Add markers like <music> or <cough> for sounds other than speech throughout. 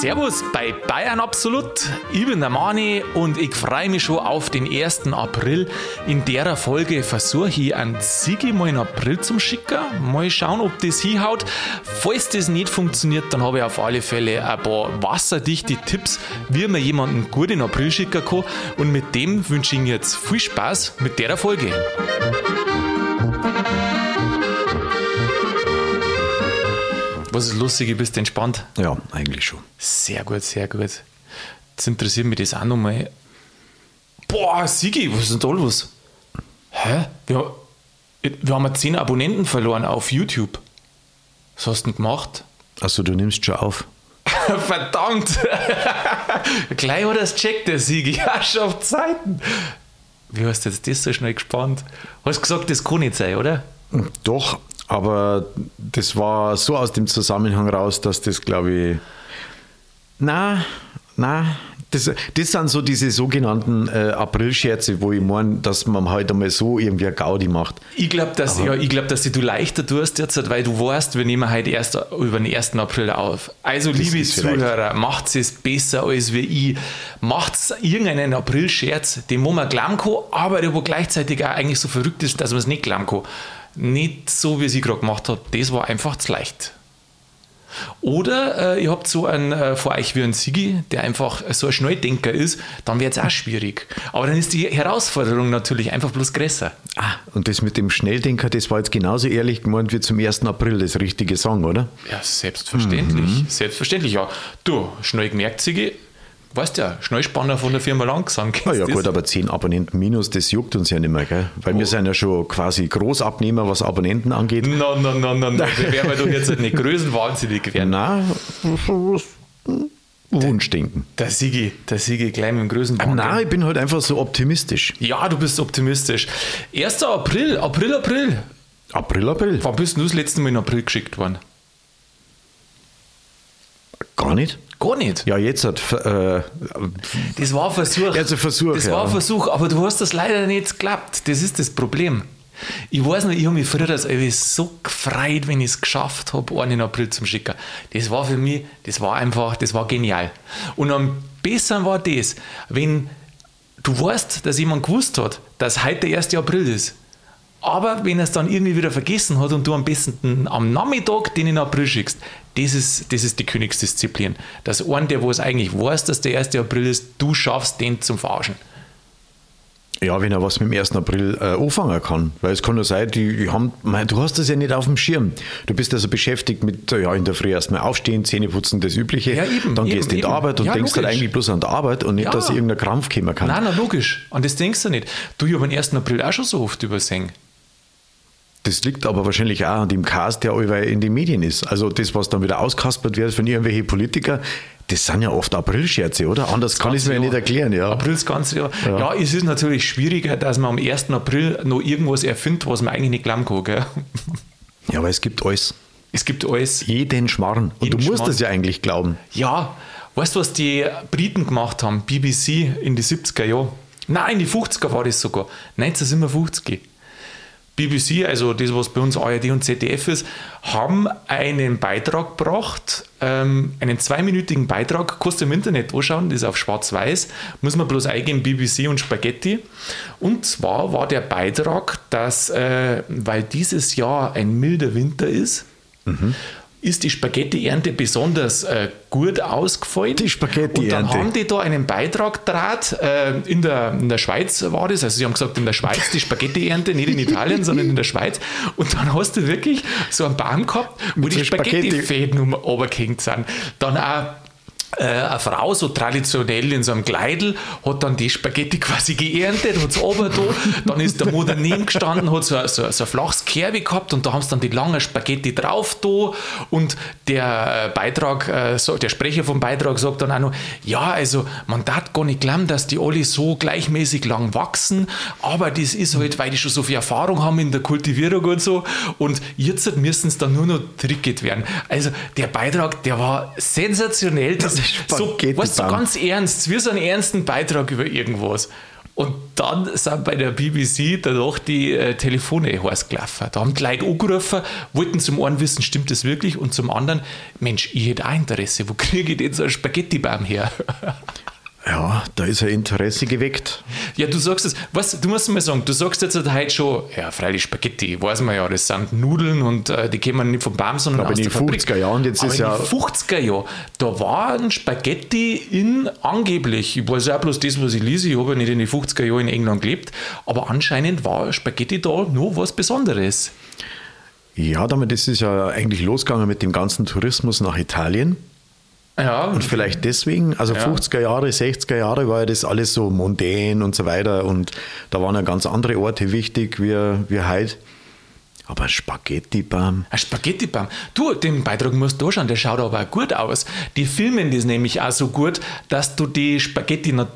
Servus bei Bayern Absolut. Ich bin der Mani und ich freue mich schon auf den 1. April. In der Folge versuche ich an Sigi mal in April zum schicken. Mal schauen, ob das hinhaut. Falls das nicht funktioniert, dann habe ich auf alle Fälle ein paar wasserdichte Tipps, wie man jemanden gut in April schicken kann. Und mit dem wünsche ich Ihnen jetzt viel Spaß mit der Folge. Was ist lustig, bist du entspannt? Ja, eigentlich schon. Sehr gut, sehr gut. Jetzt interessiert mich das auch nochmal. Boah, Sigi, was ist denn da los? Hä? Wir, wir haben 10 Abonnenten verloren auf YouTube. Was hast du denn gemacht? Achso, du nimmst schon auf. <laughs> Verdammt! <laughs> Gleich hat er es checkt, der Sigi. <laughs> Ja, schon auf Zeiten. Wie hast du jetzt das so schnell gespannt? Hast gesagt, das kann nicht sein, oder? Doch, aber das war so aus dem Zusammenhang raus, dass das, glaube ich. Na, na, das, das sind so diese sogenannten äh, Aprilscherze, wo ich meine, dass man halt einmal so irgendwie eine Gaudi macht. Ich glaube, dass, ja, glaub, dass du leichter tust jetzt, weil du weißt, wir nehmen heute erst über den 1. April auf. Also, das liebe Zuhörer, macht es besser als wie ich. Macht irgendeinen Aprilscherz, den wo man glauben kann, aber der wo gleichzeitig auch eigentlich so verrückt ist, dass man es nicht glauben kann nicht so, wie ich gerade gemacht habe. Das war einfach zu leicht. Oder äh, ihr habt so einen äh, vor euch wie ein Sigi, der einfach so ein Schnelldenker ist, dann wird es auch schwierig. Aber dann ist die Herausforderung natürlich einfach bloß größer. Ah, und das mit dem Schnelldenker, das war jetzt genauso ehrlich gemeint wie zum 1. April das richtige Song, oder? Ja, selbstverständlich. Mhm. Selbstverständlich, ja. Du, schnell gemerkt, Sigi, Weißt ja, Schnellspanner von der Firma Langsam. Ah ja, gut, aber 10 Abonnenten minus, das juckt uns ja nicht mehr, gell? Weil oh. wir sind ja schon quasi Großabnehmer, was Abonnenten angeht. Nein, nein, nein, nein, nein. wir werden doch jetzt nicht größenwahnsinnig werden. Nein, Wunschdenken. Der Sigi, der Sigi gleich mit dem größten Nein, ich bin halt einfach so optimistisch. Ja, du bist optimistisch. 1. April, April, April. April, April. Wann bist du das letzte Mal in April geschickt worden? Gar nicht. Gar nicht. Ja, jetzt hat. Äh, das war ein Versuch. Also Versuch. Das ja. war ein Versuch, aber du hast das leider nicht geklappt. Das ist das Problem. Ich weiß noch, ich habe mich früher als so gefreut, wenn ich es geschafft habe, einen in April zum Schicken. Das war für mich, das war einfach, das war genial. Und am besten war das, wenn du weißt, dass jemand gewusst hat, dass heute der 1. April ist aber wenn er es dann irgendwie wieder vergessen hat und du am besten am Nachmittag den in April schickst, das ist, das ist die Königsdisziplin. Dass ein, der wo es eigentlich weiß, dass der 1. April ist, du schaffst, den zum Verarschen. Ja, wenn er was mit dem 1. April äh, anfangen kann. Weil es kann ja sein, die, die haben, mein, du hast das ja nicht auf dem Schirm. Du bist also beschäftigt mit, ja, in der Früh erstmal aufstehen, Zähne putzen, das Übliche. Ja, eben, dann eben, gehst du in die Arbeit und ja, denkst halt logisch. halt eigentlich bloß an die Arbeit und nicht, ja. dass irgendein Krampf kommen kann. Nein, na, logisch. Und das denkst du nicht. Du, ich habe den 1. April auch schon so oft übersehen. Das liegt aber wahrscheinlich auch an dem Cast, der in den Medien ist. Also das, was dann wieder auskaspert wird von irgendwelchen Politikern, das sind ja oft Aprilscherze, oder? Anders das kann ich es mir ja nicht erklären. Ja. April das ganze Jahr. Ja. ja. es ist natürlich schwieriger, dass man am 1. April noch irgendwas erfindet, was man eigentlich nicht glauben kann. Gell? Ja, aber es gibt alles. Es gibt alles. Jeden Schmarrn. Und Jeden du musst es ja eigentlich glauben. Ja, weißt du, was die Briten gemacht haben? BBC in die 70er Jahre? Nein, in die 50er war das sogar. 1957. BBC, also das, was bei uns ARD und ZDF ist, haben einen Beitrag gebracht, ähm, einen zweiminütigen Beitrag, kostet im Internet anschauen, das ist auf schwarz-weiß, muss man bloß eingeben, BBC und Spaghetti. Und zwar war der Beitrag, dass, äh, weil dieses Jahr ein milder Winter ist, mhm ist die Spaghetti-Ernte besonders äh, gut ausgefallen. Die Spaghetti-Ernte. Und dann haben die da einen Beitrag draht. Äh, in, der, in der Schweiz war das. Also sie haben gesagt, in der Schweiz die Spaghetti-Ernte, nicht in Italien, sondern in der Schweiz. Und dann hast du wirklich so einen Baum gehabt, wo Mit die Spaghetti-Fäden um runtergehängt sind. Dann auch äh, eine Frau, so traditionell in so einem Kleidel, hat dann die Spaghetti <laughs> quasi geerntet, hat es da, dann ist der Mann daneben gestanden, hat so, so, so ein flaches Kerbe gehabt und da haben sie dann die lange Spaghetti drauf da. Und der äh, Beitrag, äh, der Sprecher vom Beitrag sagt dann auch noch, ja, also man darf gar nicht glauben, dass die alle so gleichmäßig lang wachsen, aber das ist halt, weil die schon so viel Erfahrung haben in der Kultivierung und so. Und jetzt müssen es dann nur noch tricket werden. Also der Beitrag, der war sensationell, das so, weißt du, ganz ernst, wie so einen ernsten Beitrag über irgendwas. Und dann sind bei der BBC danach die äh, Telefone heiß gelaufen. Da haben die Leute angerufen, wollten zum einen wissen, stimmt das wirklich? Und zum anderen, Mensch, ich hätte auch Interesse. Wo kriege ich denn so einen Spaghetti-Baum her? <laughs> Ja, da ist ein Interesse geweckt. Ja, du sagst es, was, du musst mir sagen, du sagst jetzt heute schon, ja, freilich Spaghetti, weiß man ja, das sind Nudeln und äh, die kommen nicht vom Baum, sondern Aber aus in den Fabrik. 50er Jahren, jetzt Aber ist in ja. den 50er Jahren, da waren Spaghetti in angeblich, ich weiß ja bloß das, was ich lese, ich habe ja nicht in den 50er Jahren in England gelebt, aber anscheinend war Spaghetti da nur was Besonderes. Ja, damit ist es ja eigentlich losgegangen mit dem ganzen Tourismus nach Italien. Ja, Und vielleicht deswegen, also Ja. 50er Jahre, 60er Jahre war ja das alles so mondän und so weiter und da waren ja ganz andere Orte wichtig wie, wie heute. Aber Spaghetti-Bam. Ein Spaghetti-Baum. Du, den Beitrag musst du anschauen, der schaut aber auch gut aus. Die filmen das nämlich auch so gut, dass du die Spaghetti noch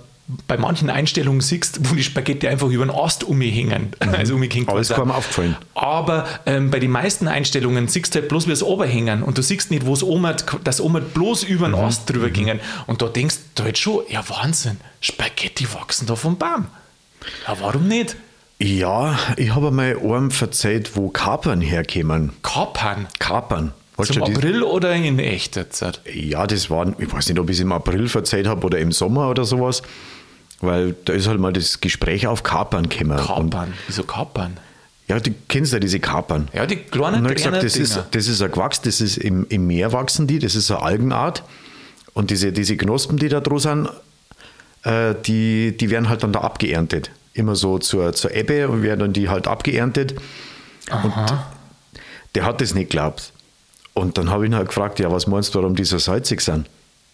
bei manchen Einstellungen siehst, wo die Spaghetti einfach über den Ast umhängen. <laughs> Also umgehängt Aber ist worden keinem sind. aufgefallen. Aber ähm, bei den meisten Einstellungen siehst du halt bloß, wie es oberhängen und du siehst nicht, wo es oben, das oben bloß über den Ast drüber gingen. Und da denkst du halt schon, ja Wahnsinn, Spaghetti wachsen da vom Baum. Ja, warum nicht? Ja, ich habe mal einem verzeiht, wo Kapern herkämen. Kapern. Kapern. Weißt Zum April oder in echt jetzt? Ja, das waren, ich weiß nicht, ob ich es im April verzeiht habe oder im Sommer oder sowas, weil da ist halt mal das Gespräch auf Kapern gekommen. Kapern. Wieso Kapern? ja, du kennst ja diese Kapern. Ja, die kleinen Und dann gesagt, das ist, das ist ein Gewachs, das ist im, im Meer wachsen die, das ist eine Algenart. Und diese, diese Knospen, die da dran sind, äh, die, die werden halt dann da abgeerntet. Immer so zur, zur Ebbe und werden dann die halt abgeerntet. Und der hat das nicht geglaubt. Und dann habe ich ihn halt gefragt, ja, was meinst du, warum die so salzig sind?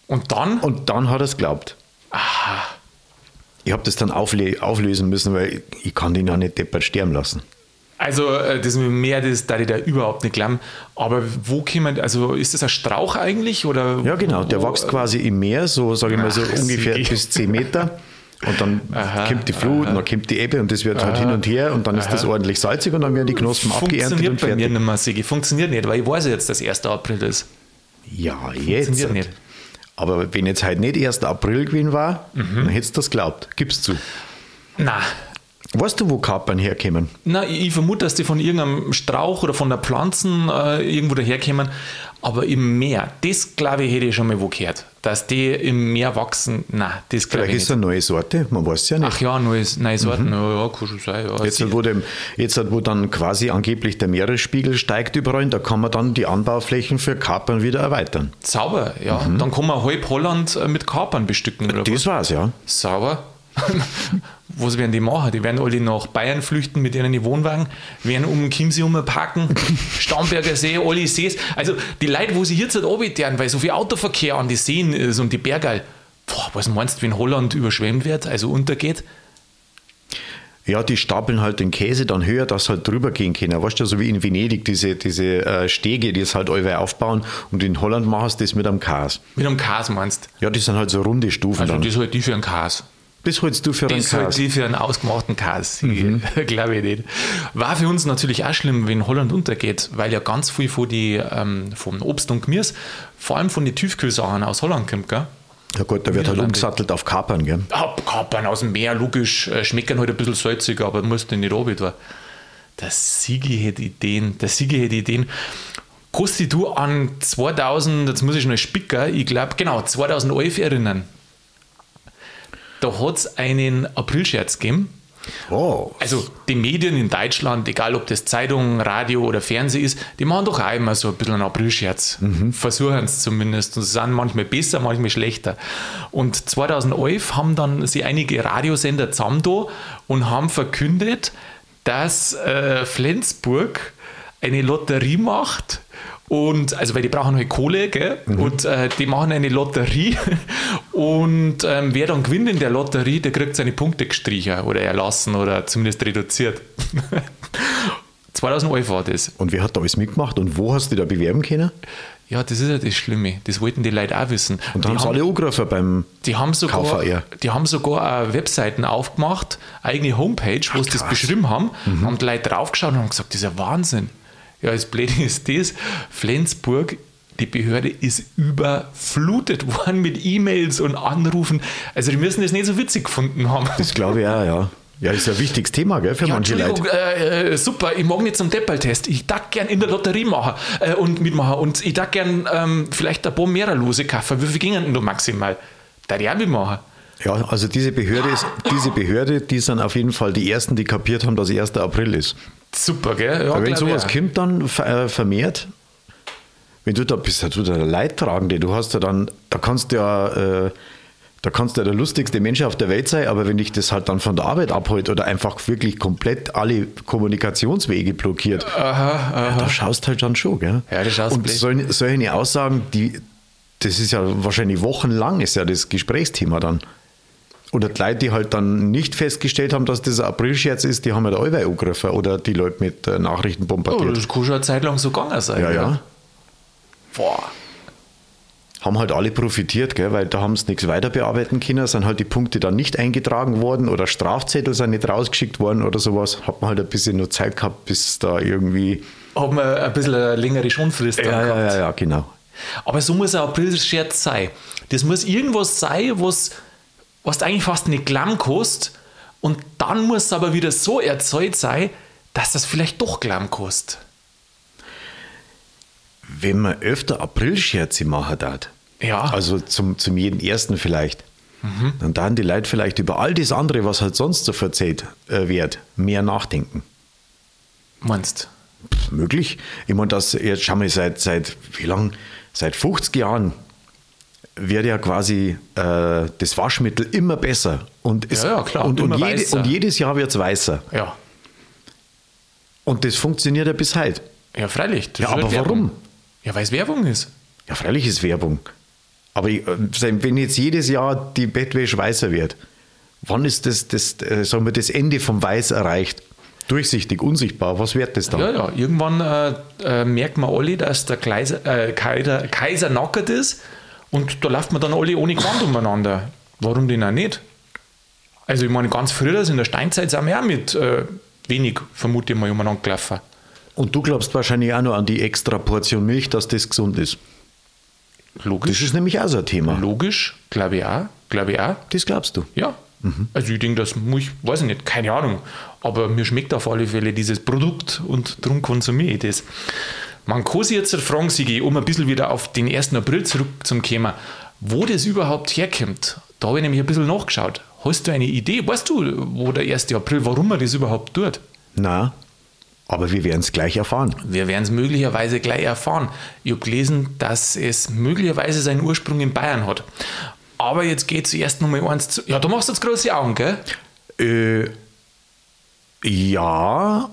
Und dann? Und dann hat er es geglaubt. Ich habe das dann aufle auflösen müssen, weil ich, ich kann den ja nicht deppert sterben lassen. Also äh, das mit dem Meer, das da ich da überhaupt nicht glauben. Aber wo kommen, also ist das ein Strauch eigentlich? Oder Ja, genau. Der wo, wächst quasi im Meer, so sage ich mal so Ach, ungefähr bis 10 Meter. Und dann Aha, kommt die Flut, und dann kommt die Ebbe und das wird halt hin und her und dann ist das ordentlich salzig und dann werden die Knospen abgeerntet Funktioniert und bei mir fertig. nicht mehr, Sigi. Funktioniert nicht, weil ich weiß ja jetzt, dass 1. April ist. Ja, jetzt. Funktioniert nicht. Aber wenn jetzt halt nicht 1. April gewesen war, Mhm. dann hättest du das glaubt. Gib's zu. Na, Weißt du, wo Kapern herkommen? na, ich ich vermute, dass die von irgendeinem Strauch oder von der Pflanzen äh, irgendwo daherkommen. Aber im Meer, das glaube ich, hätte ich schon mal wo gehört. Dass die im Meer wachsen, na, das glaube Vielleicht ich ist es nicht. eine neue Sorte, man weiß es ja nicht. Ach ja, neues, neue Sorten, ja, ja, kann schon sein. Ja, Jetzt, Sie- wo, dem, jetzt, wo dann quasi angeblich der Meeresspiegel steigt überall, da kann man dann die Anbauflächen für Kapern wieder erweitern. Sauber, ja. Dann kann man halb Holland äh, mit Kapern bestücken. Oder was? Das war's, ja. Sauber. Was werden die machen? Die werden alle nach Bayern flüchten mit ihren Wohnwagen, werden um den Chiemsee parken, <laughs> Starnberger See, alle Sees. Also die Leute, wo sie jetzt halt runterfahren, weil so viel Autoverkehr an die Seen ist und die Berge, boah, was meinst du, wenn Holland überschwemmt wird, also untergeht? Ja, die stapeln halt den Käse dann höher, dass halt drüber gehen können. Weißt du, so wie in Venedig, diese, diese äh, Stege, die es halt allweil aufbauen und in Holland machen sie das mit einem Kas. Mit einem Kas meinst Ja, die sind halt so runde Stufen Also dann. das halt die für einen Kas. Das holst du für einen Das halt Kas. die für einen ausgemachten Kas. <laughs> Glaube ich nicht. War für uns natürlich auch schlimm, wenn Holland untergeht, weil ja ganz viel von die, ähm, vom Obst und Gemüse, vor allem von den Tiefkühlsachen aus Holland kommt, gell? Ja gut, da wird halt umgesattelt auf Kapern, gell? Ah, Kapern aus dem Meer, logisch, äh, schmecken halt ein bisschen salzig, aber musst du nicht runter. Der Sigi hätte Ideen, der Sigi hätte Ideen. Kannst dich du an 2000, jetzt muss ich schnell spicken, ich glaube, genau, 2011 erinnern. Da hat es einen Aprilscherz gegeben. Oh, Also die Medien in Deutschland, egal ob das Zeitung, Radio oder Fernsehen ist, die machen doch auch immer so ein bisschen einen Aprilscherz. Versuchen es zumindest. Und sie sind manchmal besser, manchmal schlechter. Und 2011 haben dann sie einige Radiosender zusammen da und haben verkündet, dass äh, Flensburg eine Lotterie macht. Und also weil die brauchen halt Kohle, gell? Und äh, die machen eine Lotterie <laughs> und ähm, wer dann gewinnt in der Lotterie, der kriegt seine Punkte gestrichen oder erlassen oder zumindest reduziert. <laughs> 2011 war das. und wer hat da alles mitgemacht und wo hast du dich da bewerben können? Ja, das ist ja das Schlimme. Das wollten die Leute auch wissen. Und da die haben sie alle angerufen beim die haben sogar, KVR. die haben sogar auch Webseiten aufgemacht, eigene Homepage, wo sie das beschrieben haben, haben die Leute draufgeschaut und haben gesagt, das ist ja Wahnsinn. Ja, das Blöde ist das, Flensburg die Behörde ist überflutet worden mit E-Mails und Anrufen. Also die müssen das nicht so witzig gefunden haben. Das glaube ich auch, ja. Ja, ist ja ein wichtiges Thema, gell, für ja, manche Leute. Äh, äh, super, ich mag nicht zum Deppeltest. Ich darf gern in der Lotterie machen äh, und mitmachen. Und ich darf gern ähm, vielleicht ein paar mehrere Lose kaufen. Wie viel gingen denn da maximal? Da die auch mitmachen. Ja, also diese Behörde, ist, diese Behörde, die sind auf jeden Fall die Ersten, die kapiert haben, dass 1. April ist. Super, gell? Ja, wenn sowas ja. kommt dann äh, vermehrt, wenn du da bist, du der Leidtragende, du hast ja dann, da kannst du ja, äh, da kannst du ja der lustigste Mensch auf der Welt sein, aber wenn dich das halt dann von der Arbeit abholt oder einfach wirklich komplett alle Kommunikationswege blockiert, aha, aha. Ja, da schaust halt dann schon, gell? Ja, das schaust Und solche, solche Aussagen, die, das ist ja wahrscheinlich wochenlang, ist ja das Gesprächsthema dann. Oder die Leute, die halt dann nicht festgestellt haben, dass das ein Aprilscherz ist, die haben ja halt allweil angegriffen oder die Leute mit äh, Nachrichten bombardiert. Oh, das kann schon eine Zeit lang so gegangen sein. Ja, ja. ja. Boah. Haben halt alle profitiert, gell, weil da haben sie nichts weiter bearbeiten können, sind halt die Punkte dann nicht eingetragen worden oder Strafzettel sind nicht rausgeschickt worden oder sowas. Hat man halt ein bisschen nur Zeit gehabt, bis da irgendwie. Haben wir ein bisschen eine längere Schonfrist ja, ja, ja, ja, genau. Aber so muss ein Aprilscherz sein. Das muss irgendwas sein, was was du eigentlich fast nicht Glamm kostet und dann muss es aber wieder so erzeugt sein, dass das vielleicht doch Glamm kostet. Wenn man öfter Aprilscherze machen darf, ja. also zum, zum jeden ersten vielleicht, mhm. dann dann die Leute vielleicht über all das andere, was halt sonst so verzählt äh, wird, mehr nachdenken. Meinst Möglich. Ich meine, das jetzt schauen wir seit, seit wie lang? Seit 50 Jahren wird ja quasi äh, das Waschmittel immer besser. Und, es, ja, ja, klar, und, und, jede, und, jedes Jahr wird es weißer. Ja. Und das funktioniert ja bis heute. Ja, freilich. ja, aber warum? Ja, weil es Werbung ist. Ja, freilich ist Werbung. Aber ich, äh, wenn jetzt jedes Jahr die Bettwäsche weißer wird, wann ist das, das, äh, sagen wir, das Ende vom Weiß erreicht? Durchsichtig, unsichtbar, was wird das dann? Ja, ja, irgendwann äh, äh, merkt man alle, dass der Kaiser, äh, Kaiser, Kaiser nackert ist und da läuft man dann alle ohne Gewand umeinander. Warum denn auch nicht? Also ich meine, ganz früher, in der Steinzeit, sind wir auch mit äh, wenig, vermute ich mal, umeinander gelaufen. Und du glaubst wahrscheinlich auch noch an die extra Portion Milch, dass das gesund ist. Logisch. Das ist nämlich auch so ein Thema. Logisch, glaube ich auch. Glaube ich auch. Das glaubst du? Ja. Mhm. Also ich denke, das muss ich, weiß ich nicht, keine Ahnung. Aber mir schmeckt auf alle Fälle dieses Produkt und darum konsumiere ich das. Man kann sich jetzt fragen, Sigi, um ein bisschen wieder auf den 1. April zurückzukommen, wo das überhaupt herkommt. Da habe ich nämlich ein bisschen nachgeschaut. Hast du eine Idee? Weißt du, wo der 1. April, warum man das überhaupt tut? Na, aber wir werden es gleich erfahren. Wir werden es möglicherweise gleich erfahren. Ich habe gelesen, dass es möglicherweise seinen Ursprung in Bayern hat. Aber jetzt geht es erst nochmal eins zu. Ja, du machst jetzt große Augen, gell? Äh, ja,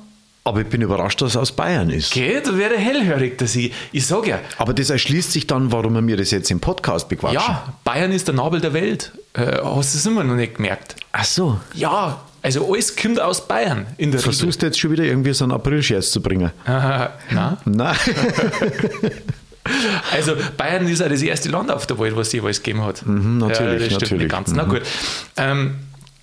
aber ich bin überrascht, dass es aus Bayern ist. Okay, da wäre hellhörig, dass ich, ich sage ja. Aber das erschließt sich dann, warum wir mir das jetzt im Podcast bequatschen. Ja, Bayern ist der Nabel der Welt. Äh, hast du es immer noch nicht gemerkt? Ach so. Ja, also alles kommt aus Bayern in der Versuchst du jetzt schon wieder irgendwie so einen April-Scherz zu bringen? <laughs> Nein. Nein. <laughs> also Bayern ist ja das erste Land auf der Welt, was es jeweils gegeben hat. Mhm, natürlich, ja, natürlich. Ganz. Mhm. Na gut. Ähm,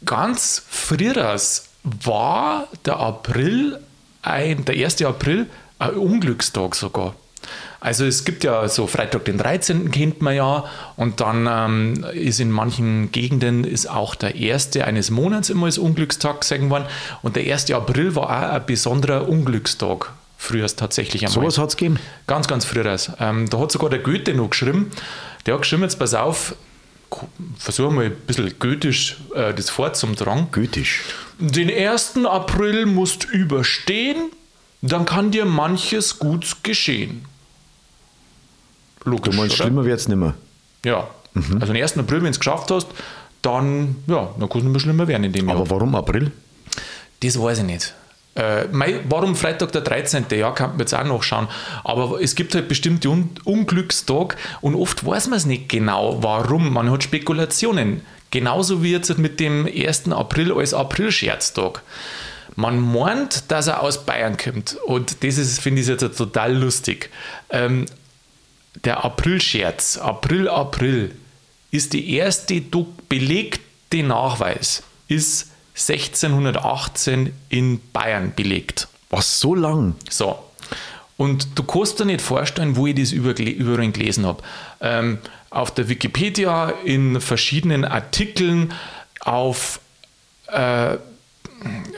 ganz früher war der April ein, der 1. April ein Unglückstag sogar. Also es gibt ja so Freitag den 13. kennt man ja und dann ähm, ist in manchen Gegenden ist auch der erste eines Monats immer als Unglückstag gesagt worden und der 1. April war auch ein besonderer Unglückstag. Früher tatsächlich einmal. Sowas hat es gegeben? Ganz, ganz früher. Ähm, da hat sogar der Goethe noch geschrieben. Der hat geschrieben, jetzt pass auf, versuchen wir ein bisschen goethisch äh, das vorzumtragen. Goethisch. Den 1. April musst überstehen, dann kann dir manches gut geschehen. Logisch. Du meinst, oder? schlimmer wird es nicht mehr. Ja. Mhm. Also den 1. April, wenn du es geschafft hast, dann, ja, dann kann es nicht mehr schlimmer werden in dem Aber Jahr. Aber warum April? Das weiß ich nicht. Äh, warum Freitag der 13. Ja, kann man jetzt auch nachschauen. Aber es gibt halt bestimmte Un Unglückstage und oft weiß man es nicht genau, warum. Man hat Spekulationen. Genauso wie jetzt mit dem 1. April als Aprilscherztag. Man meint, dass er aus Bayern kommt. Und das ist, finde ich jetzt total lustig. Ähm, der Aprilscherz, April, April, ist die erste belegte Nachweis, ist 1618 in Bayern belegt. Was, so lang? So. Und du kannst dir nicht vorstellen, wo ich das überall gelesen habe. Ähm, auf der Wikipedia, in verschiedenen Artikeln, auf, äh,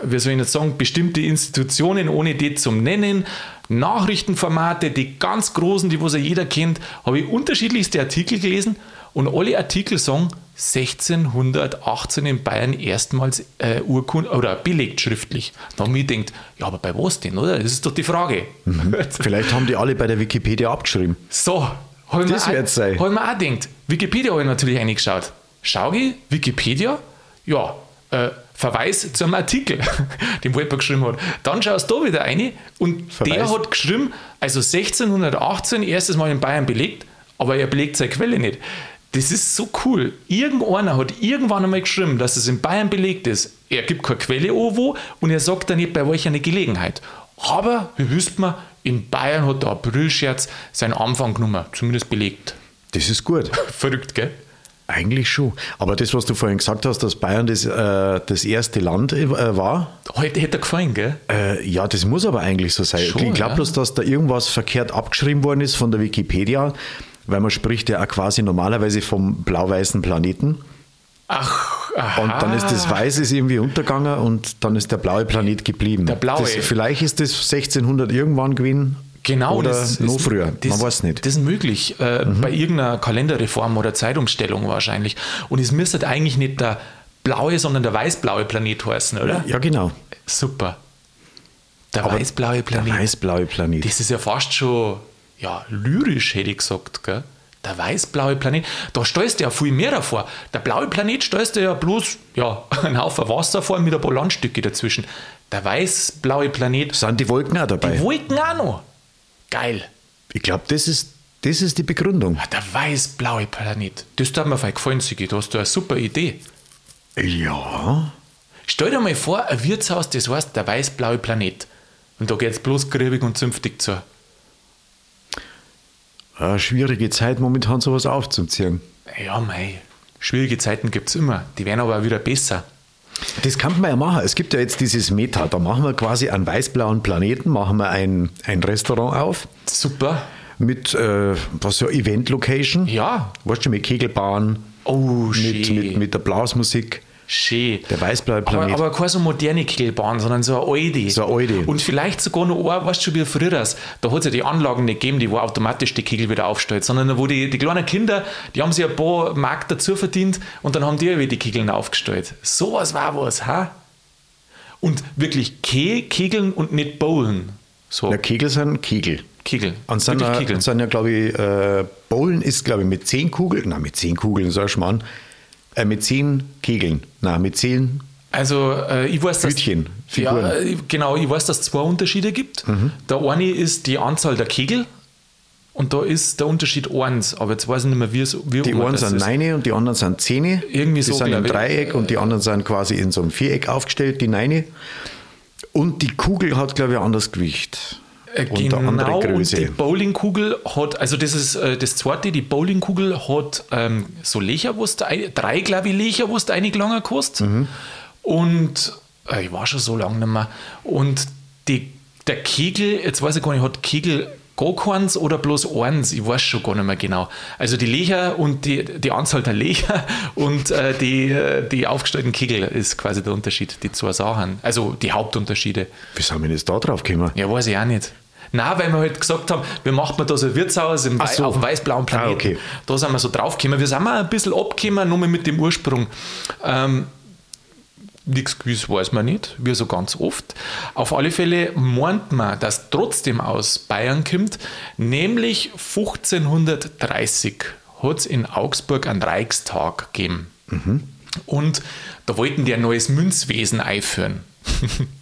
wie soll ich jetzt sagen, bestimmte Institutionen, ohne die zum Nennen, Nachrichtenformate, die ganz großen, die was ja jeder kennt, habe ich unterschiedlichste Artikel gelesen und alle Artikel sagen, 1618 in Bayern erstmals äh, Urkunde oder belegt schriftlich. Da haben wir gedacht, ja, aber bei was denn, oder? Das ist doch die Frage. Mhm. <laughs> Vielleicht haben die alle bei der Wikipedia abgeschrieben. So, habe das wird sein. Habe ich mir auch gedacht. Wikipedia habe ich natürlich eingeschaut. Schau ich, Wikipedia, ja, äh, Verweis zum Artikel, <laughs> den Wolper geschrieben hat. Dann schaust du da wieder rein und Verweis. der hat geschrieben, also 1618 erstes Mal in Bayern belegt, aber er belegt seine Quelle nicht. Das ist so cool. Irgendeiner hat irgendwann einmal geschrieben, dass es in Bayern belegt ist. Er gibt keine Quelle wo und er sagt dann nicht bei welcher eine Gelegenheit. Aber, wie wisst man, in Bayern hat der Aprilscherz seinen Anfang genommen, zumindest belegt. Das ist gut. <laughs> Verrückt, gell? Eigentlich schon. Aber das, was du vorhin gesagt hast, dass Bayern das, äh, das erste Land äh, war. Heute hätte er gefallen, gell? Äh, ja, das muss aber eigentlich so sein. Schon, ich glaube ja. bloß, dass da irgendwas verkehrt abgeschrieben worden ist von der Wikipedia weil man spricht ja auch quasi normalerweise vom blau-weißen Planeten. Ach, aha. Und dann ist das Weiße irgendwie untergegangen und dann ist der blaue Planet geblieben. Der blaue. Das, vielleicht ist das 1600 irgendwann gewesen. Genau, oder das noch früher. Das, Man weiß nicht. Das ist möglich. Äh, mhm. Bei irgendeiner Kalenderreform oder Zeitumstellung wahrscheinlich. Und es müsste eigentlich nicht der blaue, sondern der weißblaue Planet heißen, oder? Ja, genau. Super. Der weißblaue Planet. Der weißblaue Planet. Das ist ja fast schon ja, lyrisch, hätte ich gesagt. Gell? Der weißblaue Planet, da stellst du ja viel mehr davor. Der blaue Planet stellst du ja bloß ja, <laughs> einen Haufen Wasser vor mit ein paar Landstücke dazwischen. Der weißblaue Planet. Sind die Wolken auch dabei? Die Wolken auch noch. Geil. Ich glaube, das ist, das ist die Begründung. Der weißblaue Planet. Das hat mir voll gefallen, Sigi. Da hast du eine super Idee. Ja. Stell dir mal vor, ein Wirtshaus, das heißt der weißblaue Planet. Und da geht es bloß griebig und zünftig zu eine schwierige Zeit momentan sowas aufzuziehen. Ja, mei. Schwierige Zeiten gibt es immer. Die werden aber wieder besser. Das kann man ja machen. Es gibt ja jetzt dieses Meta. Da machen wir quasi einen weiß-blauen Planeten, machen wir ein, ein Restaurant auf. Super. Mit, äh, was so, Event-Location. Ja. Weißt du, mit Kegelbahn. Oh, mit, mit, mit der Blasmusik. Schön. Der weißblaue Planet. Aber, aber keine so moderne Kegelbahn, sondern so eine alte. So eine alte. Und vielleicht sogar noch eine, weißt du schon, wie früher das. Da hat es ja die Anlagen nicht gegeben, die wo automatisch die Kegel wieder aufstellt, sondern wo die, die kleinen Kinder, die haben sich ein paar Mark dazu verdient und dann haben die wieder die Kegeln aufgestellt. Sowas war was, ha? Und wirklich Ke Kegeln und nicht Bowlen. So. Na, Kegel sind Kegel. Kegel. Und sind, ja, Kegeln. sind ja, glaube ich, äh, Bowlen ist, glaube ich, mit zehn Kugeln, nein, mit zehn Kugeln, so ein Schmarrn, äh, mit zehn Kegeln. Na, mit zehn also äh, ich weiß, dass, Hütchen, ja, äh, genau, ich weiß, dass es zwei Unterschiede gibt. Mhm. Der eine ist die Anzahl der Kegel und da ist der Unterschied eins, aber jetzt weiß ich nicht mehr, wie es wie Die einen sind Neine und die anderen sind Zehne. Irgendwie die so. Die sind im Dreieck und die anderen sind quasi in so einem Viereck aufgestellt, die Neine. Und die Kugel hat, glaube ich, ein anderes Gewicht. Äh, genau, und die Bowlingkugel hat, also das ist äh, das zweite, die Bowlingkugel hat ähm, so Löcher, wo drei, glaube ich, einig langer kostet. Mhm. Und äh, ich war schon so lange nicht mehr. Und die, der Kegel, jetzt weiß ich gar nicht, hat Kegel gar keins oder bloß eins, ich weiß schon gar nicht mehr genau. Also die Löcher und die, die Anzahl der Löcher <laughs> und äh, die, die aufgestellten Kegel ist quasi der Unterschied, die zwei Sachen. Also die Hauptunterschiede. Wie sind wir jetzt da drauf gekommen? Ja, weiß ich auch nicht. Nein, weil wir halt gesagt haben, wir machen da so ein Wirtshaus im so. auf dem weiß-blauen Planeten. Ah, okay. Da sind wir so draufgekommen. Wir sind mal ein bisschen abgekommen, nur mit dem Ursprung. Ähm, Nichts gewiss weiß man nicht, wie so ganz oft. Auf alle Fälle meint man, dass trotzdem aus Bayern kommt, nämlich 1530 hat es in Augsburg einen Reichstag gegeben. Mhm. Und da wollten die ein neues Münzwesen einführen. <laughs>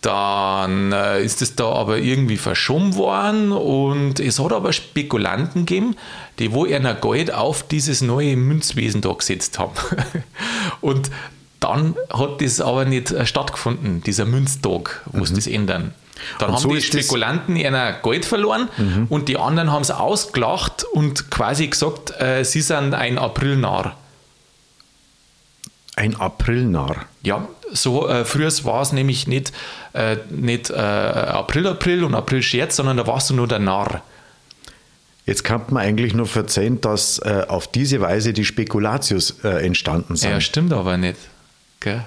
Dann äh, ist es da aber irgendwie verschoben worden und es hat aber Spekulanten gegeben, die wo ihr Geld auf dieses neue Münzwesen da gesetzt haben. <laughs> und dann hat das aber nicht äh, stattgefunden, dieser Münztag, wo sie mhm. das ändern. Dann und haben so die Spekulanten ihr Geld verloren mhm. und die anderen haben es ausgelacht und quasi gesagt, äh, sie sind ein Aprilnarr. Ein Aprilnarr. Ja, so äh, früher war es nämlich nicht, äh, nicht äh, April, April und April Scherz, sondern da warst du nur der Narr. Jetzt kann man eigentlich nur verzeihen, dass äh, auf diese Weise die Spekulatius äh, entstanden sind. Ja, stimmt aber nicht. Gell?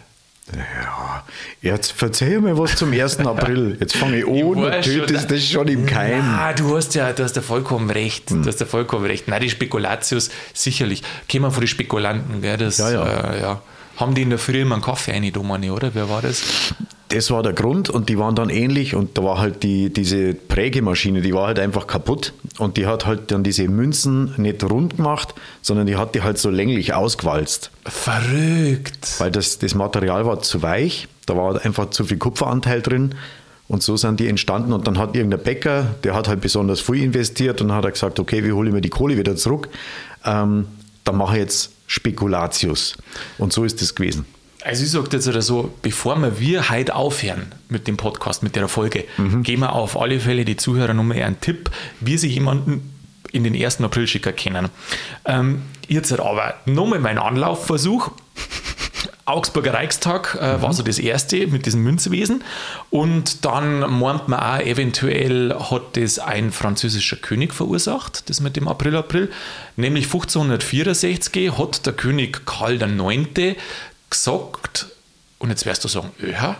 Ja, jetzt verzeih mir was zum 1. April. Jetzt fange <laughs> ich an und tötest das schon im Keim. Ah, du hast ja, du hast ja vollkommen recht. Hm. Du hast ja vollkommen recht. Nein, die Spekulatius, sicherlich. Kämen von den Spekulanten, gell? Das, ja, ja. Äh, ja. Haben die in der Früh immer einen Kaffee eingenommen, oder? Wer war das? Das war der Grund und die waren dann ähnlich und da war halt die, diese Prägemaschine, die war halt einfach kaputt und die hat halt dann diese Münzen nicht rund gemacht, sondern die hat die halt so länglich ausgewalzt. Verrückt. Weil das, das Material war zu weich, da war einfach zu viel Kupferanteil drin und so sind die entstanden und dann hat irgendein Bäcker, der hat halt besonders viel investiert und hat er gesagt, okay, wie hole ich mir die Kohle wieder zurück? Ähm, dann mache ich jetzt Spekulatius. Und so ist es gewesen. Also ich sage jetzt oder so, bevor wir, wir heute aufhören mit dem Podcast, mit der Folge, mhm. geben wir auf alle Fälle die Zuhörer nochmal einen Tipp, wie sie jemanden in den 1. April schicken können. Ähm, jetzt aber nochmal mein Anlaufversuch. Augsburger Reichstag äh, mhm. war so das erste mit diesem Münzwesen. Und dann meint man auch, eventuell hat das ein französischer König verursacht, das mit dem April, April. Nämlich 1564 hat der König Karl IX. gesagt, und jetzt wirst du sagen, öha,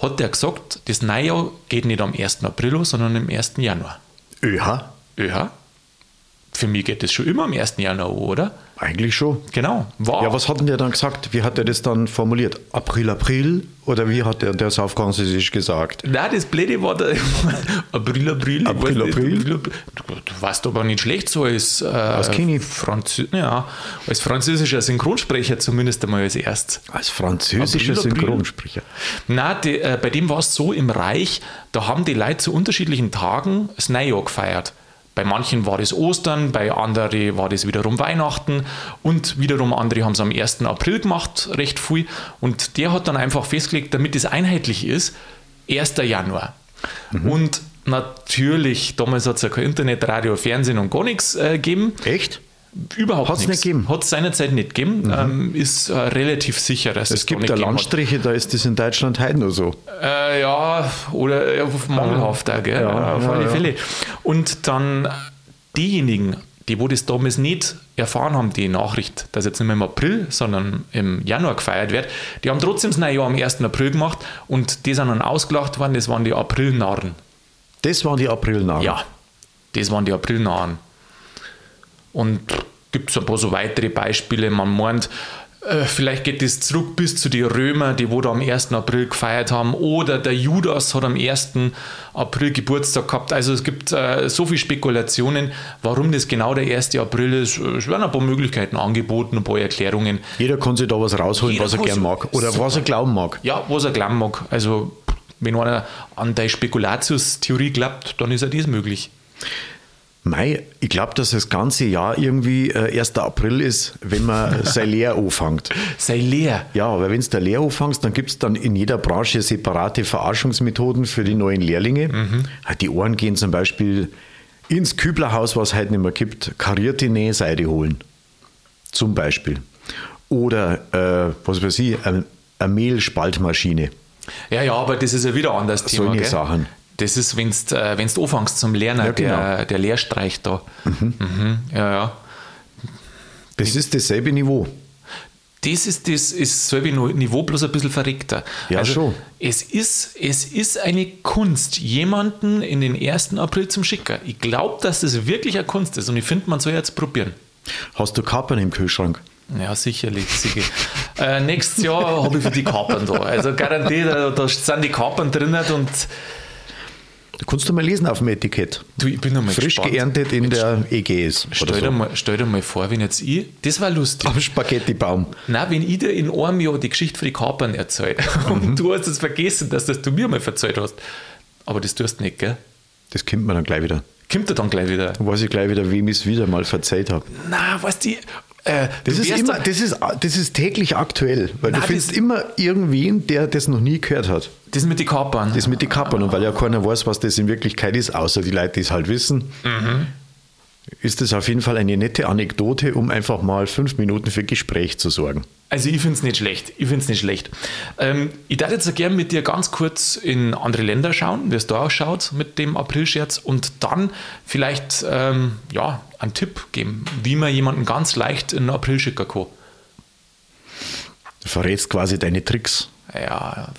hat der gesagt, das Neujahr geht nicht am 1. April, sondern am 1. Januar. Öha? Öha. Für mich geht das schon immer am 1. Januar, oder? Eigentlich schon. Genau. War. Ja, was hat denn der dann gesagt? Wie hat er das dann formuliert? April, April? Oder wie hat er das auf Französisch gesagt? Nein, das Blöde war der <laughs> April, April. April, April. Du, du warst aber nicht schlecht so als, äh, als, Franzö ja, als französischer Synchronsprecher zumindest einmal als erstes. Als französischer April, Synchronsprecher? Nein, die, äh, bei dem war es so im Reich, da haben die Leute zu unterschiedlichen Tagen das Neujahr gefeiert. Bei manchen war das Ostern, bei anderen war das wiederum Weihnachten und wiederum andere haben es am 1. April gemacht, recht viel. Und der hat dann einfach festgelegt, damit es einheitlich ist, 1. Januar. Mhm. Und natürlich, damals hat es ja kein Internet, Radio, Fernsehen und gar nichts äh, gegeben. Echt? Überhaupt Hat's nichts. nicht gegeben. Hat es seinerzeit nicht gegeben. Mhm. Ähm, ist äh, relativ sicher, dass es, es gibt da Landstriche, hat. da ist das in Deutschland heute nur so. Äh, ja, oder äh, mangelhaft auch, gell? Ja, auf ja, alle. Fälle. Und dann diejenigen, die wo das damals nicht erfahren haben, die Nachricht, dass jetzt nicht mehr im April, sondern im Januar gefeiert wird, die haben trotzdem das Neujahr am 1. April gemacht und die sind dann ausgelacht worden, das waren die Aprilnarren. Das waren die Aprilnarren? Ja, das waren die Aprilnarren. Und gibt es ein paar so weitere Beispiele. Man meint, äh, vielleicht geht es zurück bis zu den Römer, die wo da am 1. April gefeiert haben. Oder der Judas hat am 1. April Geburtstag gehabt. Also es gibt äh, so viele Spekulationen, warum das genau der 1. April ist. Es werden ein paar Möglichkeiten angeboten, ein paar Erklärungen. Jeder kann sich da was rausholen, Jeder was er gern mag. Oder super. was er glauben mag. Ja, was er glauben mag. Also wenn einer an der Spekulatius-Theorie glaubt, dann ist ja dies möglich. Mei, ich glaube, dass das ganze Jahr irgendwie äh, 1. April ist, wenn man <laughs> sein Lehr anfängt. Sein Lehr? Ja, weil wenn du der Lehr anfängst, dann gibt es dann in jeder Branche separate Verarschungsmethoden für die neuen Lehrlinge. Mhm. Die Ohren gehen zum Beispiel ins Küblerhaus, was es heute nicht mehr gibt, karierte Nähseide holen. Zum Beispiel. Oder, äh, was weiß ich, eine, eine Mehlspaltmaschine. Ja, ja, aber das ist ja wieder anders Thema. Solche gell? Sachen. Das ist, wenn du äh, anfängst zum Lernen, ja, genau. der, der Lehrstreich da. Mhm. Mhm. Ja, ja. Das ist dasselbe Niveau. Das ist das ist dasselbe Niveau, bloß ein bisschen verrückter. Ja, also, schon. Es ist, es ist eine Kunst, jemanden in den 1. April zum Schicken. Ich glaube, dass das wirklich eine Kunst ist und ich finde, man soll jetzt probieren. Hast du Kapern im Kühlschrank? Ja, sicherlich. sicherlich. <laughs> äh, nächstes Jahr habe ich für die Kapern da. Also garantiert, da sind die Kapern drin und da kannst du mal lesen auf dem Etikett. Du, ich bin einmal Frisch gespannt. geerntet in der EGS. Stell, so. dir mal, stell dir mal vor, wenn jetzt ich, das war lustig. Am Spaghettibaum. Nein, wenn ich dir in einem Jahr die Geschichte für die Kapern erzähle <laughs> mhm. und du hast es vergessen, dass das du mir mal erzählt hast. Aber das tust du nicht, gell? Das kommt mir dann gleich wieder. Kommt er dann gleich wieder? Dann weiß ich gleich wieder, wem ich es wieder mal verzeiht habe. Na, weißt du, äh, das, ist immer, das, ist, das ist täglich aktuell, weil Nein, du findest immer irgendwen, der das noch nie gehört hat. Das mit den Kapern. Das mit den Kapern. Und weil ja keiner weiß, was das in Wirklichkeit ist, außer die Leute, die es halt wissen. Mhm. Ist es auf jeden Fall eine nette Anekdote, um einfach mal fünf Minuten für Gespräch zu sorgen. Also ich finde es nicht schlecht. Ich finde es nicht schlecht. Ähm, ich darf jetzt gerne mit dir ganz kurz in andere Länder schauen, wie es da ausschaut mit dem Aprilscherz und dann vielleicht ähm, ja, einen Tipp geben, wie man jemanden ganz leicht in April schicken kann. Du verrätst quasi deine Tricks. Ja,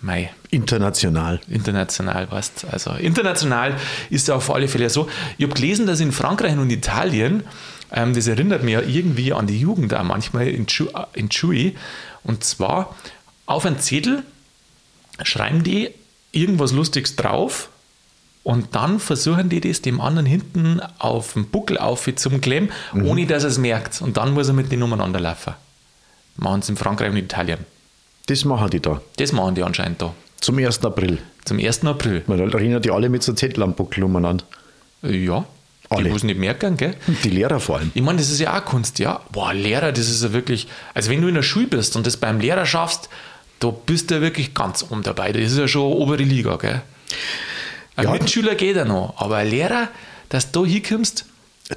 mei. International. International, weißt Also international ist ja auf alle Fälle so. Ich habe gelesen, dass in Frankreich und Italien, ähm, das erinnert mich ja irgendwie an die Jugend auch manchmal in, Chu in Chewy, und zwar auf einen Zettel schreiben die irgendwas Lustiges drauf und dann versuchen die das dem anderen hinten auf dem Buckel auf zum Klemmen, mhm. ohne dass er es merkt. Und dann muss er mit denen umeinander laufen. Machen sie in Frankreich und Italien. Das machen die da. Das machen die anscheinend da. Zum 1. April. Zum 1. April. Weil da rennen die alle mit so Zettel am Buckel umeinander. Ja. Alle. Die muss nicht merken, gell? <laughs> Die Lehrer vor allem. Ich meine, das ist ja auch Kunst, ja. Boah, Lehrer, das ist ja wirklich. Also, wenn du in der Schule bist und das beim Lehrer schaffst, da bist du ja wirklich ganz oben dabei. Das ist ja schon obere Liga, gell? Ein ja. Mitschüler geht ja noch, aber ein Lehrer, dass du da hinkommst,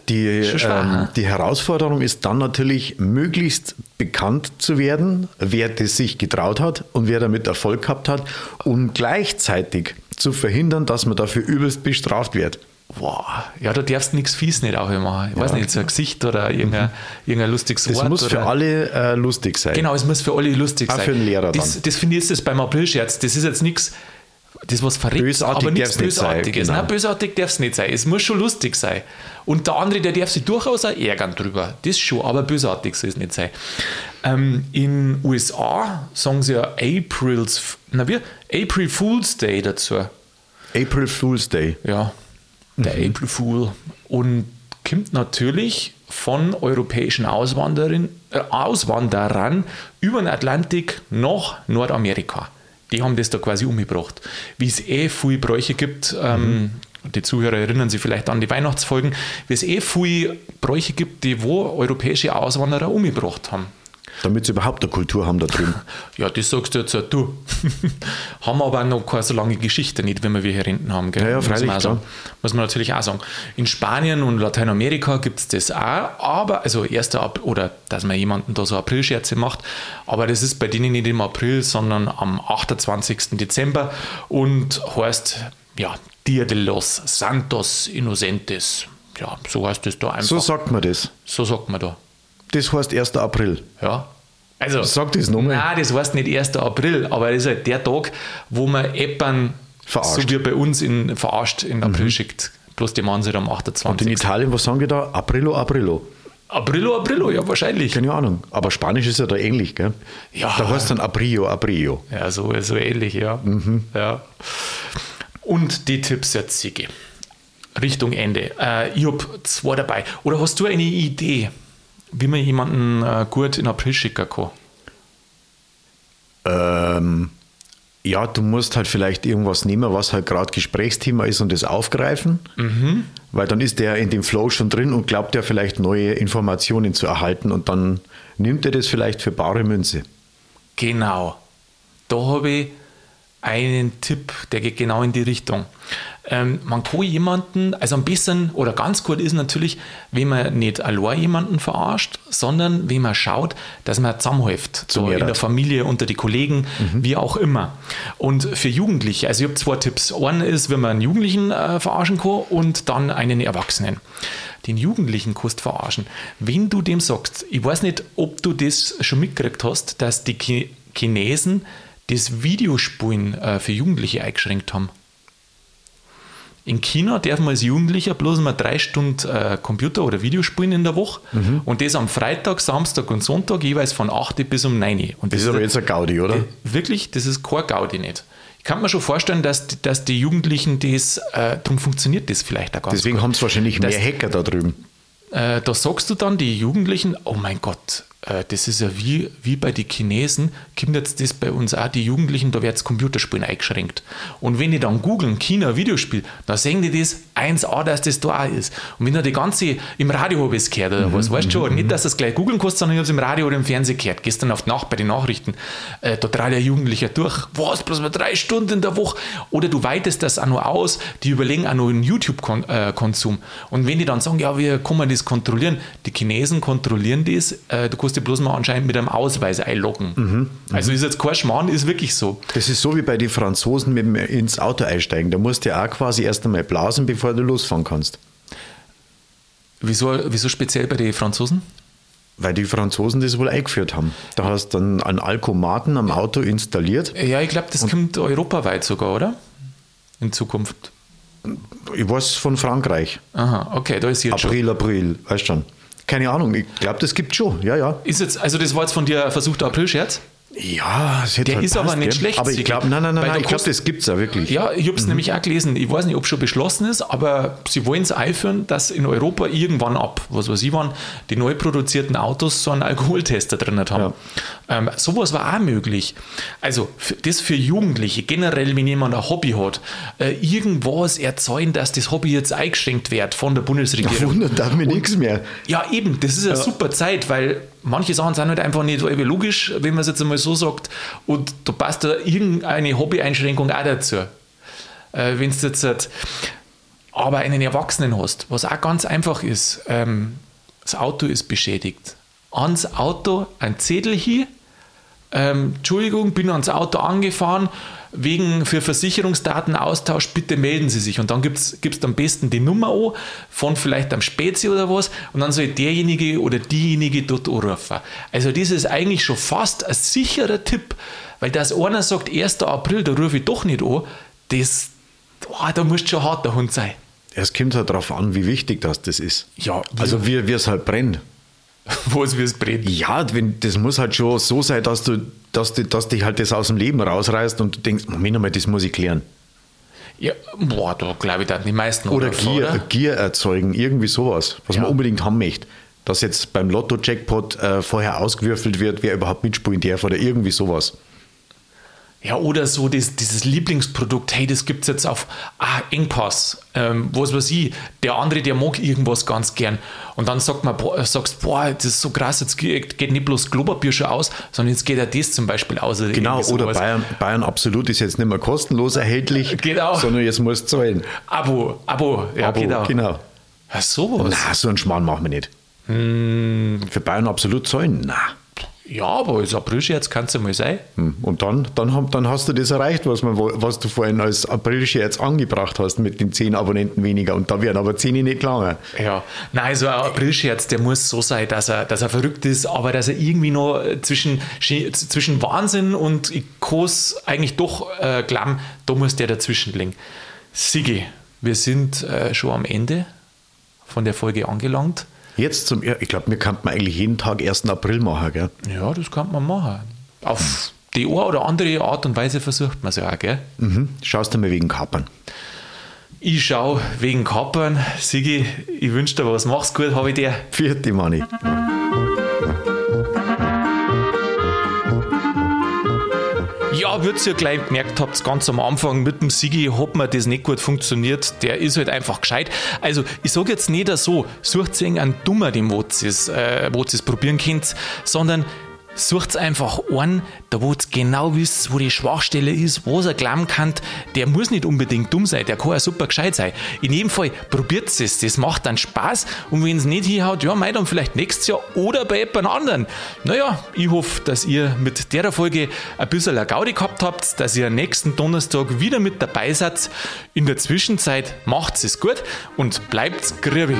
die, ähm, die Herausforderung ist dann natürlich, möglichst bekannt zu werden, wer das sich getraut hat und wer damit Erfolg gehabt hat, um gleichzeitig zu verhindern, dass man dafür übelst bestraft wird. Boah, ja, du darfst nichts fies nicht auch immer. Ich ja. weiß nicht, so ein Gesicht oder irgendein, mhm. irgendein lustiges das Wort. Das muss für alle äh, lustig sein. Genau, es muss für alle lustig auch sein. Auch für den Lehrer das, dann. Das finde ich jetzt beim Aprilscherz. Das ist jetzt nichts, das was verrückt, bösartig aber nichts Bösartiges. Genau. Nein, bösartig darf es nicht sein. Es muss schon lustig sein. Und der andere, der darf sich durchaus auch ärgern drüber. Das schon, aber bösartig soll es nicht sein. Ähm, in USA sagen sie ja April's, na wie? April Fool's Day dazu. April Fool's Day. Ja, der mhm. April Fool. Und kommt natürlich von europäischen Auswanderern, äh, Auswanderern über den Atlantik nach Nordamerika. Die haben das da quasi umgebracht. Wie es eh viele Bräuche gibt, ähm, die Zuhörer erinnern sich vielleicht an die Weihnachtsfolgen, wie es eh viele Bräuche gibt, die wo europäische Auswanderer umgebracht haben. Damit sie überhaupt eine Kultur haben da drüben. <laughs> Ja, das sagst du jetzt auch du. <laughs> haben aber noch keine so lange Geschichte nicht, wenn wir hier hinten haben. Gell? Ja, ja, freilich, muss, man sagen. muss man natürlich auch sagen. In Spanien und Lateinamerika gibt es das auch, aber, also erster April, oder dass man jemanden da so Aprilscherze macht, aber das ist bei denen nicht im April, sondern am 28. Dezember und heißt, ja, Dia de los Santos Innocentes. Ja, so heißt das da einfach. So sagt man das. So sagt man da. Das heißt 1. April. Ja. Also, Sag das nochmal. Nein, das heißt nicht 1. April, aber das ist halt der Tag, wo man Eppern, verarscht. so wie bei uns in, verarscht in April mhm. schickt. Bloß die machen sie am 28. Und in Italien, was sagen die da? Aprilo, Aprilo. Aprilo, Aprilo, ja, wahrscheinlich. Keine Ahnung. Aber Spanisch ist ja da ähnlich, gell? Ja. Da heißt dann Aprio, Aprio. Ja, so, so ähnlich, ja. Mhm. ja. Und die Tipps jetzt, Sigi. Richtung Ende. Äh, ich habe zwei dabei. Oder hast du eine Idee? Wie man jemanden äh, gut in April schicken kann? Ähm, ja, du musst halt vielleicht irgendwas nehmen, was halt gerade Gesprächsthema ist und das aufgreifen, mhm. weil dann ist der in dem Flow schon drin und glaubt ja vielleicht neue Informationen zu erhalten und dann nimmt er das vielleicht für bare Münze. Genau. Da habe ich einen Tipp, der geht genau in die Richtung. Ähm, man kann jemanden, also ein bisschen oder ganz gut ist natürlich, wenn man nicht allein jemanden verarscht, sondern wenn man schaut, dass man zusammenhilft. So in der Familie, unter die Kollegen, mhm. wie auch immer. Und für Jugendliche, also ich habe zwei Tipps. Einen ist, wenn man einen Jugendlichen äh, verarschen kann und dann einen Erwachsenen. Den Jugendlichen kannst du verarschen. Wenn du dem sagst, ich weiß nicht, ob du das schon mitgekriegt hast, dass die Chinesen das Videospulen äh, für Jugendliche eingeschränkt haben. In China darf man als Jugendlicher bloß mal drei Stunden äh, Computer- oder Videospielen in der Woche mhm. und das am Freitag, Samstag und Sonntag jeweils von 8 bis um 9. Und das, das ist aber jetzt ein Gaudi, oder? Wirklich, das ist kein Gaudi nicht. Ich kann mir schon vorstellen, dass, dass die Jugendlichen das, äh, darum funktioniert das vielleicht auch ganz Deswegen haben es wahrscheinlich mehr Hacker da drüben. Äh, da sagst du dann die Jugendlichen, oh mein Gott, das ist ja wie, wie bei den Chinesen, kommt jetzt das bei uns auch, die Jugendlichen, da wird das Computerspielen eingeschränkt. Und wenn die dann googeln, China, Videospiel, da sehen die das 1A, dass das da auch ist. Und wenn da die ganze, im Radio habe ich es gehört oder mhm, was, weißt du schon, mhm. nicht, dass du es gleich googeln kannst, sondern ich habe es im Radio oder im Fernsehen gehört, gestern auf die Nacht bei den Nachrichten, äh, da dreht der Jugendliche durch, was, bloß mal drei Stunden in der Woche. Oder du weitest das auch noch aus, die überlegen auch noch einen YouTube-Konsum. Und wenn die dann sagen, ja, wie kann man das kontrollieren? Die Chinesen kontrollieren das, äh, du kannst dich bloß mal anscheinend mit einem Ausweis einloggen. Mhm. Also ist jetzt kein Schmarrn, ist wirklich so. Das ist so wie bei den Franzosen mit dem ins Auto einsteigen. Da musst du ja auch quasi erst einmal blasen, bevor du losfahren kannst. Wieso, wieso speziell bei den Franzosen? Weil die Franzosen das wohl eingeführt haben. Da hast du dann einen Alkomaten am Auto installiert. Ja, ich glaube, das kommt europaweit sogar, oder? In Zukunft. Ich weiß von Frankreich. Aha, okay, da ist jetzt April, schon. April, weißt du schon. Keine Ahnung, ich glaube, das gibt schon, ja, ja. Ist jetzt, also das war jetzt von dir versuchter April-Scherz? Ja, es hätte Der halt ist passt, aber nicht ja. schlecht. Aber ich glaube, nein, nein, nein, nein ich glaube, das gibt es ja wirklich. Ja, ich habe es mhm. nämlich auch gelesen. Ich weiß nicht, ob es schon beschlossen ist, aber sie wollen es einführen, dass in Europa irgendwann ab, was weiß ich wann, die neu produzierten Autos so einen Alkoholtester drin haben. Ja. Ähm, sowas war auch möglich. Also, das für Jugendliche, generell, wenn jemand ein Hobby hat, äh, irgendwas erzeugen, dass das Hobby jetzt eingeschränkt wird von der Bundesregierung. Ja, wundert darf mir nichts mehr. Ja, eben, das ist eine ja. super Zeit, weil manche Sachen sind halt einfach nicht so logisch, wenn man es jetzt einmal so sagt. Und da passt da irgendeine Hobby-Einschränkung auch dazu. Äh, wenn du jetzt halt aber einen Erwachsenen hast, was auch ganz einfach ist, ähm, das Auto ist beschädigt. Ans Auto ein Zettel hier, ähm, Entschuldigung, bin ans Auto angefahren, wegen für Versicherungsdatenaustausch, bitte melden Sie sich. Und dann gibt es am besten die Nummer an, von vielleicht am Spezi oder was, und dann soll derjenige oder diejenige dort anrufen. Also das ist eigentlich schon fast ein sicherer Tipp, weil das einer sagt, 1. April, da rufe ich doch nicht an, das, oh, da musst du schon hart der Hund sein. Es kommt halt darauf an, wie wichtig das, das ist. Ja, also wie es halt brennt. <laughs> Wo es wie es brennt. Ja, wenn, das muss halt schon so sein, dass du, dass, du, dass dich halt das aus dem Leben rausreißt und du denkst, Moment mal, das muss ich klären. Ja, boah, da glaube ich, dass die meisten Oder, oder Gier, oder? Gier erzeugen, irgendwie sowas, was ja. man unbedingt haben möchte. Dass jetzt beim Lotto-Jackpot äh, vorher ausgewürfelt wird, wer überhaupt mitspielen darf oder irgendwie sowas. Ja, oder so das, dieses Lieblingsprodukt, hey, das gibt es jetzt auf ah, Engpass, ähm, was weiß ich, der andere, der mag irgendwas ganz gern. Und dann sagt man, boah, sagst, boah, das ist so krass, jetzt geht, nicht bloß Klopapier schon aus, sondern jetzt geht ja das zum Beispiel aus. Oder genau, oder Bayern, Bayern Absolut ist jetzt nicht mehr kostenlos erhältlich, <laughs> genau. sondern jetzt musst du zahlen. Abo, Abo, ja, Abo, genau. genau. Ja, sowas. Na, so einen Schmarrn machen wir nicht. Hm. Für Bayern Absolut zahlen? Na. Ja, aber als Aprilscherz kann es ja mal sein. Hm. Und dann, dann, dann hast du das erreicht, was, man, was du vorhin als Aprilscherz angebracht hast mit den 10 Abonnenten weniger. Und da werden aber 10 nicht lange. Ja, nein, also ein Aprilscherz, der muss so sein, dass er, dass er verrückt ist, aber dass er irgendwie noch zwischen, zwischen Wahnsinn und kann eigentlich doch äh, glauben, da muss der dazwischen liegen. Sigi, wir sind äh, schon am Ende von der Folge angelangt. Jetzt zum, ich glaube, wir könnten eigentlich jeden Tag 1. April machen, gell? Ja, das kann man machen. Auf die eine oder andere Art und Weise versucht man es ja auch, gell? Mhm. Schaust du mal wegen Kapern? Ich schaue wegen Kapern. Sigi, ich wünsche dir was. Mach's gut, habe ich dir. Vierte Mani. Ja, wird ihr gleich gemerkt habt, ganz am Anfang mit dem Sigi hat mir das nicht gut funktioniert. Der ist halt einfach gescheit. Also, ich sage jetzt nicht so, sucht einen Dummer, den wo ihr es äh, probieren könnt, sondern Sucht einfach einen, da wo ihr genau wisst, wo die Schwachstelle ist, was er glauben kann. Der muss nicht unbedingt dumm sein, der kann ja super gescheit sein. In jedem Fall probiert es, das macht dann Spaß. Und wenn es nicht hinhaut, ja, mei dann vielleicht nächstes Jahr oder bei jemand anderen. Naja, ich hoffe, dass ihr mit der Folge ein bisschen eine Gaudi gehabt habt, dass ihr nächsten Donnerstag wieder mit dabei seid. In der Zwischenzeit macht es gut und bleibt grübig.